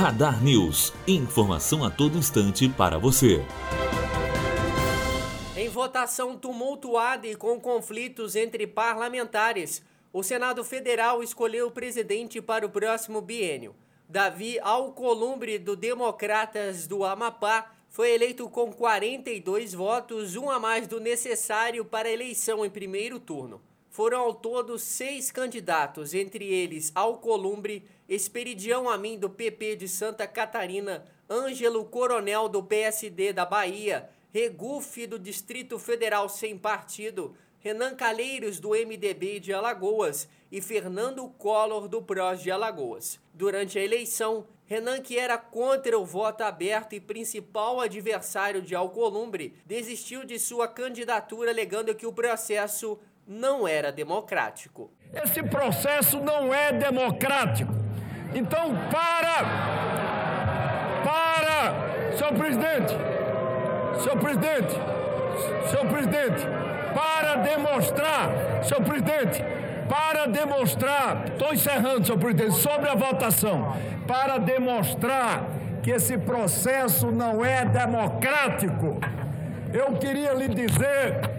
Radar News. Informação a todo instante para você. Em votação tumultuada e com conflitos entre parlamentares, o Senado Federal escolheu o presidente para o próximo biênio. Davi Alcolumbre, do Democratas do Amapá, foi eleito com 42 votos, um a mais do necessário para a eleição em primeiro turno. Foram ao todo seis candidatos, entre eles Alcolumbre, Esperidião Amin do PP de Santa Catarina, Ângelo Coronel do PSD da Bahia, Regufe do Distrito Federal Sem Partido, Renan Calheiros do MDB de Alagoas e Fernando Collor do PROS de Alagoas. Durante a eleição, Renan, que era contra o voto aberto e principal adversário de Alcolumbre, desistiu de sua candidatura alegando que o processo não era democrático. Esse processo não é democrático. Então, para! Para! Senhor presidente! Senhor presidente! Senhor presidente! Para demonstrar, senhor presidente, para demonstrar, estou encerrando, senhor presidente, sobre a votação, para demonstrar que esse processo não é democrático, eu queria lhe dizer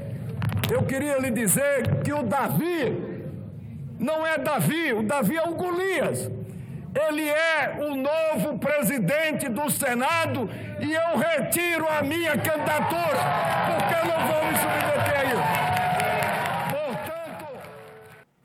eu queria lhe dizer que o Davi não é Davi, o Davi é o Golias. Ele é o novo presidente do Senado e eu retiro a minha candidatura, porque eu não vou me submeter a isso.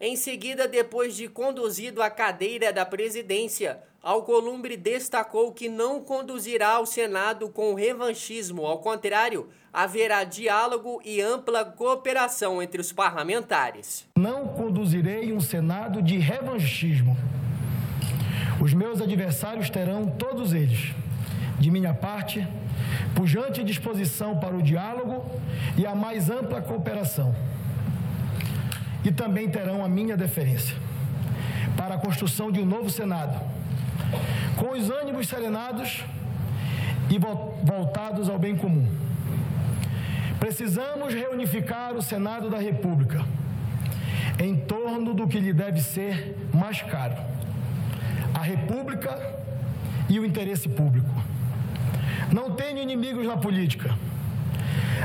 Em seguida, depois de conduzido à cadeira da presidência, Alcolumbre destacou que não conduzirá o Senado com revanchismo, ao contrário, haverá diálogo e ampla cooperação entre os parlamentares. Não conduzirei um Senado de revanchismo. Os meus adversários terão, todos eles, de minha parte, pujante disposição para o diálogo e a mais ampla cooperação. E também terão a minha deferência para a construção de um novo Senado com os ânimos serenados e voltados ao bem comum. Precisamos reunificar o Senado da República em torno do que lhe deve ser mais caro: a República e o interesse público. Não tenho inimigos na política.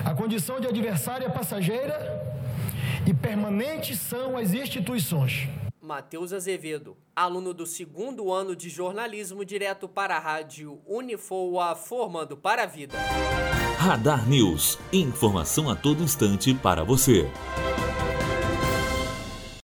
A condição de adversária passageira e permanente são as instituições. Matheus Azevedo, aluno do segundo ano de jornalismo, direto para a rádio Unifoa, formando para a vida. Radar News. Informação a todo instante para você.